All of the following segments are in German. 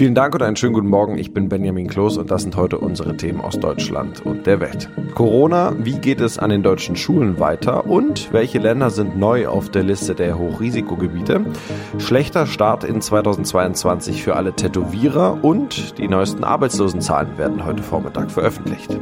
Vielen Dank und einen schönen guten Morgen. Ich bin Benjamin Kloß und das sind heute unsere Themen aus Deutschland und der Welt. Corona, wie geht es an den deutschen Schulen weiter und welche Länder sind neu auf der Liste der Hochrisikogebiete? Schlechter Start in 2022 für alle Tätowierer und die neuesten Arbeitslosenzahlen werden heute Vormittag veröffentlicht.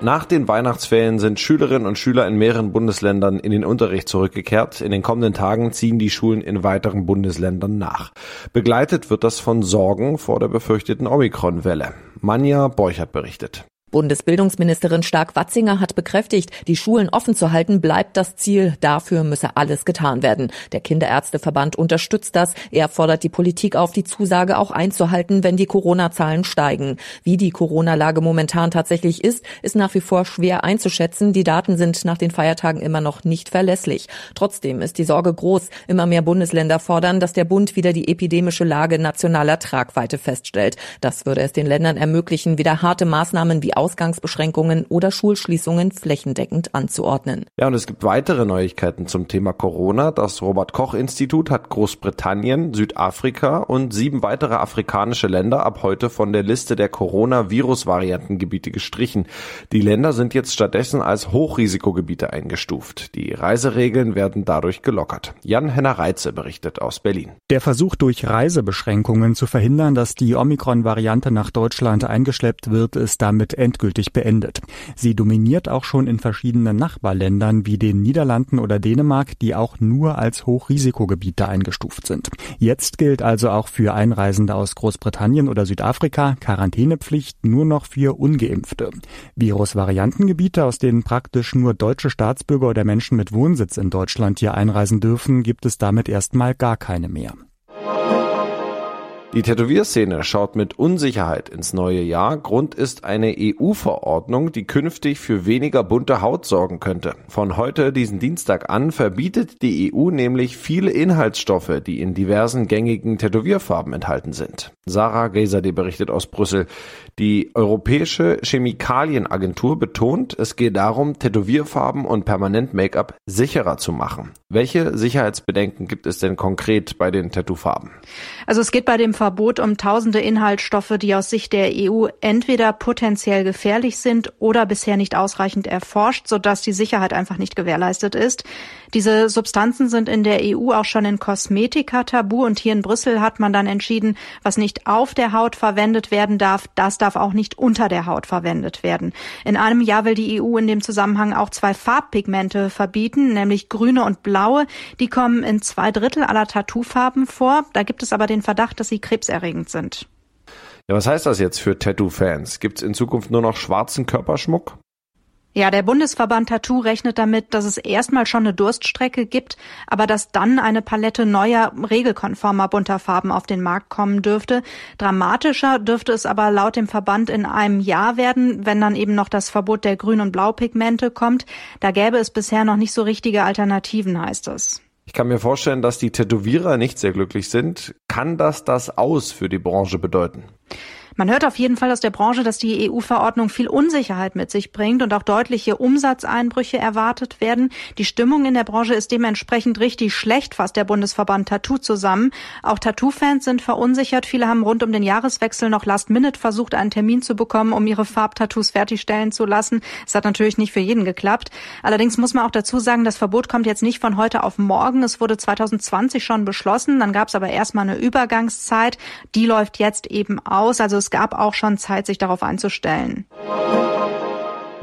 Nach den Weihnachtsferien sind Schülerinnen und Schüler in mehreren Bundesländern in den Unterricht zurückgekehrt. In den kommenden Tagen ziehen die Schulen in weiteren Bundesländern nach. Begleitet wird das von Sorgen vor der befürchteten Omikron-Welle. Manja Borchert berichtet. Bundesbildungsministerin Stark-Watzinger hat bekräftigt, die Schulen offen zu halten bleibt das Ziel. Dafür müsse alles getan werden. Der Kinderärzteverband unterstützt das. Er fordert die Politik auf, die Zusage auch einzuhalten, wenn die Corona-Zahlen steigen. Wie die Corona-Lage momentan tatsächlich ist, ist nach wie vor schwer einzuschätzen. Die Daten sind nach den Feiertagen immer noch nicht verlässlich. Trotzdem ist die Sorge groß. Immer mehr Bundesländer fordern, dass der Bund wieder die epidemische Lage nationaler Tragweite feststellt. Das würde es den Ländern ermöglichen, wieder harte Maßnahmen wie Ausgangsbeschränkungen oder Schulschließungen flächendeckend anzuordnen. Ja, und es gibt weitere Neuigkeiten zum Thema Corona. Das Robert Koch Institut hat Großbritannien, Südafrika und sieben weitere afrikanische Länder ab heute von der Liste der Corona-Virus-Variantengebiete gestrichen. Die Länder sind jetzt stattdessen als Hochrisikogebiete eingestuft. Die Reiseregeln werden dadurch gelockert. Jan-Henner Reitze berichtet aus Berlin. Der Versuch durch Reisebeschränkungen zu verhindern, dass die Omikron-Variante nach Deutschland eingeschleppt wird, ist damit endgültig beendet. Sie dominiert auch schon in verschiedenen Nachbarländern wie den Niederlanden oder Dänemark, die auch nur als Hochrisikogebiete eingestuft sind. Jetzt gilt also auch für Einreisende aus Großbritannien oder Südafrika Quarantänepflicht nur noch für ungeimpfte. Virusvariantengebiete, aus denen praktisch nur deutsche Staatsbürger oder Menschen mit Wohnsitz in Deutschland hier einreisen dürfen, gibt es damit erstmal gar keine mehr. Die Tätowierszene schaut mit Unsicherheit ins neue Jahr. Grund ist eine EU-Verordnung, die künftig für weniger bunte Haut sorgen könnte. Von heute, diesen Dienstag an, verbietet die EU nämlich viele Inhaltsstoffe, die in diversen gängigen Tätowierfarben enthalten sind. Sarah Geiserde berichtet aus Brüssel. Die Europäische Chemikalienagentur betont, es geht darum, Tätowierfarben und Permanent-Make-up sicherer zu machen. Welche Sicherheitsbedenken gibt es denn konkret bei den Tattoofarben? Also es geht bei dem Verbot um tausende Inhaltsstoffe, die aus Sicht der EU entweder potenziell gefährlich sind oder bisher nicht ausreichend erforscht, sodass die Sicherheit einfach nicht gewährleistet ist. Diese Substanzen sind in der EU auch schon in Kosmetika tabu und hier in Brüssel hat man dann entschieden, was nicht auf der Haut verwendet werden darf, das darf auch nicht unter der Haut verwendet werden. In einem Jahr will die EU in dem Zusammenhang auch zwei Farbpigmente verbieten, nämlich grüne und blaue. Die kommen in zwei Drittel aller Tattoofarben vor. Da gibt es aber den Verdacht, dass sie krebserregend sind. Ja, was heißt das jetzt für Tattoo-Fans? Gibt es in Zukunft nur noch schwarzen Körperschmuck? Ja, der Bundesverband Tattoo rechnet damit, dass es erstmal schon eine Durststrecke gibt, aber dass dann eine Palette neuer, regelkonformer bunter Farben auf den Markt kommen dürfte. Dramatischer dürfte es aber laut dem Verband in einem Jahr werden, wenn dann eben noch das Verbot der Grün- und Blaupigmente kommt. Da gäbe es bisher noch nicht so richtige Alternativen, heißt es. Ich kann mir vorstellen, dass die Tätowierer nicht sehr glücklich sind. Kann das das Aus für die Branche bedeuten? Man hört auf jeden Fall aus der Branche, dass die EU-Verordnung viel Unsicherheit mit sich bringt und auch deutliche Umsatzeinbrüche erwartet werden. Die Stimmung in der Branche ist dementsprechend richtig schlecht, fasst der Bundesverband Tattoo zusammen. Auch Tattoo-Fans sind verunsichert. Viele haben rund um den Jahreswechsel noch Last Minute versucht, einen Termin zu bekommen, um ihre Farbtattoos fertigstellen zu lassen. Es hat natürlich nicht für jeden geklappt. Allerdings muss man auch dazu sagen, das Verbot kommt jetzt nicht von heute auf morgen. Es wurde 2020 schon beschlossen. Dann gab es aber erstmal eine Übergangszeit. Die läuft jetzt eben aus. Also es gab auch schon Zeit, sich darauf einzustellen.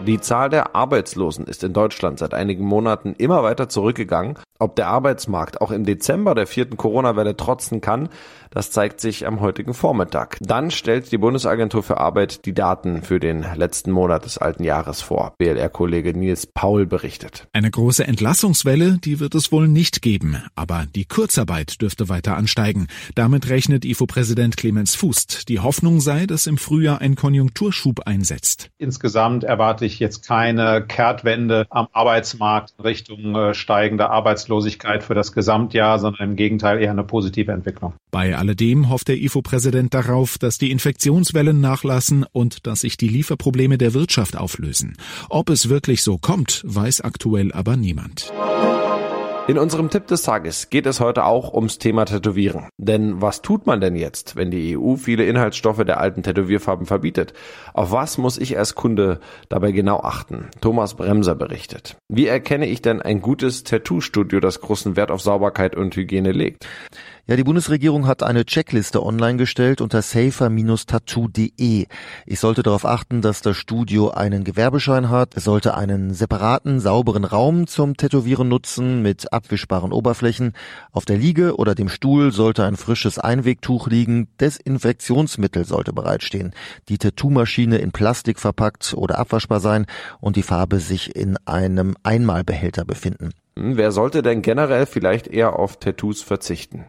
Die Zahl der Arbeitslosen ist in Deutschland seit einigen Monaten immer weiter zurückgegangen. Ob der Arbeitsmarkt auch im Dezember der vierten Corona-Welle trotzen kann, das zeigt sich am heutigen Vormittag. Dann stellt die Bundesagentur für Arbeit die Daten für den letzten Monat des alten Jahres vor. BLR-Kollege Nils Paul berichtet. Eine große Entlassungswelle, die wird es wohl nicht geben. Aber die Kurzarbeit dürfte weiter ansteigen. Damit rechnet IFO-Präsident Clemens Fußt. Die Hoffnung sei, dass im Frühjahr ein Konjunkturschub einsetzt. Insgesamt erwarte ich jetzt keine Kehrtwende am Arbeitsmarkt in Richtung äh, steigender Arbeitslosigkeit für das Gesamtjahr, sondern im Gegenteil eher eine positive Entwicklung. Bei alledem hofft der IFO-Präsident darauf, dass die Infektionswellen nachlassen und dass sich die Lieferprobleme der Wirtschaft auflösen. Ob es wirklich so kommt, weiß aktuell aber niemand. In unserem Tipp des Tages geht es heute auch ums Thema Tätowieren. Denn was tut man denn jetzt, wenn die EU viele Inhaltsstoffe der alten Tätowierfarben verbietet? Auf was muss ich als Kunde dabei genau achten? Thomas Bremser berichtet. Wie erkenne ich denn ein gutes Tattoo-Studio, das großen Wert auf Sauberkeit und Hygiene legt? Ja, die Bundesregierung hat eine Checkliste online gestellt unter safer-tattoo.de. Ich sollte darauf achten, dass das Studio einen Gewerbeschein hat. Es sollte einen separaten, sauberen Raum zum Tätowieren nutzen mit abwischbaren Oberflächen. Auf der Liege oder dem Stuhl sollte ein frisches Einwegtuch liegen. Desinfektionsmittel sollte bereitstehen. Die Tattoo-Maschine in Plastik verpackt oder abwaschbar sein und die Farbe sich in einem Einmalbehälter befinden. Wer sollte denn generell vielleicht eher auf Tattoos verzichten?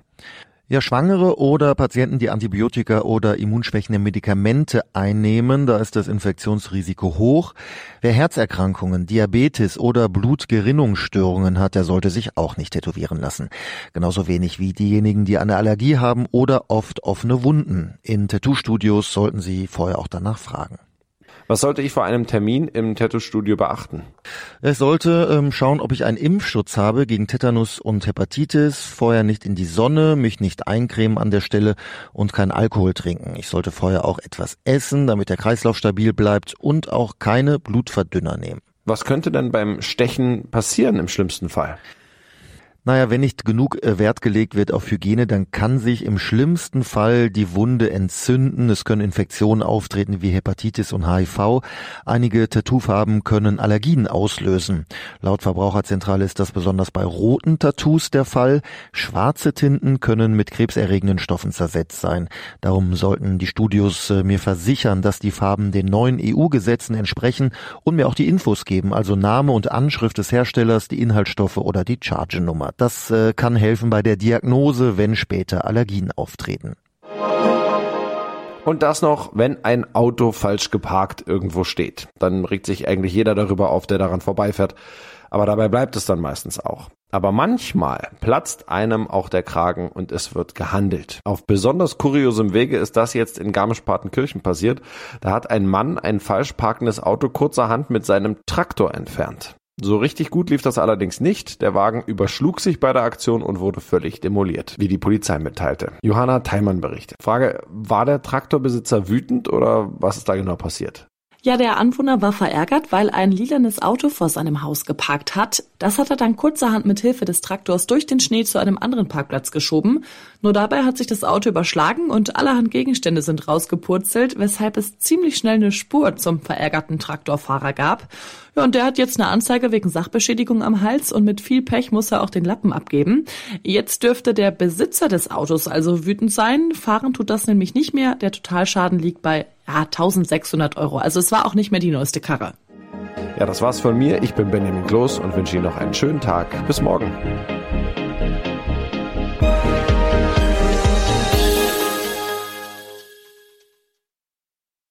Ja, Schwangere oder Patienten, die Antibiotika oder immunschwächende Medikamente einnehmen, da ist das Infektionsrisiko hoch. Wer Herzerkrankungen, Diabetes oder Blutgerinnungsstörungen hat, der sollte sich auch nicht tätowieren lassen. Genauso wenig wie diejenigen, die eine Allergie haben oder oft offene Wunden. In Tattoo-Studios sollten Sie vorher auch danach fragen. Was sollte ich vor einem Termin im Tattoo-Studio beachten? Ich sollte ähm, schauen, ob ich einen Impfschutz habe gegen Tetanus und Hepatitis, vorher nicht in die Sonne, mich nicht eincremen an der Stelle und kein Alkohol trinken. Ich sollte vorher auch etwas essen, damit der Kreislauf stabil bleibt und auch keine Blutverdünner nehmen. Was könnte denn beim Stechen passieren im schlimmsten Fall? Naja, wenn nicht genug äh, Wert gelegt wird auf Hygiene, dann kann sich im schlimmsten Fall die Wunde entzünden. Es können Infektionen auftreten wie Hepatitis und HIV. Einige Tattoofarben können Allergien auslösen. Laut Verbraucherzentrale ist das besonders bei roten Tattoos der Fall. Schwarze Tinten können mit krebserregenden Stoffen zersetzt sein. Darum sollten die Studios äh, mir versichern, dass die Farben den neuen EU-Gesetzen entsprechen und mir auch die Infos geben, also Name und Anschrift des Herstellers, die Inhaltsstoffe oder die Chargenummer. Das äh, kann helfen bei der Diagnose, wenn später Allergien auftreten. Und das noch, wenn ein Auto falsch geparkt irgendwo steht. Dann regt sich eigentlich jeder darüber auf, der daran vorbeifährt. Aber dabei bleibt es dann meistens auch. Aber manchmal platzt einem auch der Kragen und es wird gehandelt. Auf besonders kuriosem Wege ist das jetzt in Garmisch-Partenkirchen passiert. Da hat ein Mann ein falsch parkendes Auto kurzerhand mit seinem Traktor entfernt. So richtig gut lief das allerdings nicht. Der Wagen überschlug sich bei der Aktion und wurde völlig demoliert, wie die Polizei mitteilte. Johanna Theimann berichtet. Frage, war der Traktorbesitzer wütend oder was ist da genau passiert? Ja, der Anwohner war verärgert, weil ein lilanes Auto vor seinem Haus geparkt hat. Das hat er dann kurzerhand mit Hilfe des Traktors durch den Schnee zu einem anderen Parkplatz geschoben. Nur dabei hat sich das Auto überschlagen und allerhand Gegenstände sind rausgepurzelt, weshalb es ziemlich schnell eine Spur zum verärgerten Traktorfahrer gab. Ja, und der hat jetzt eine Anzeige wegen Sachbeschädigung am Hals und mit viel Pech muss er auch den Lappen abgeben. Jetzt dürfte der Besitzer des Autos also wütend sein. Fahren tut das nämlich nicht mehr. Der Totalschaden liegt bei ja, 1600 Euro. Also es war auch nicht mehr die neueste Karre. Ja, das war's von mir. Ich bin Benjamin Kloß und wünsche Ihnen noch einen schönen Tag. Bis morgen.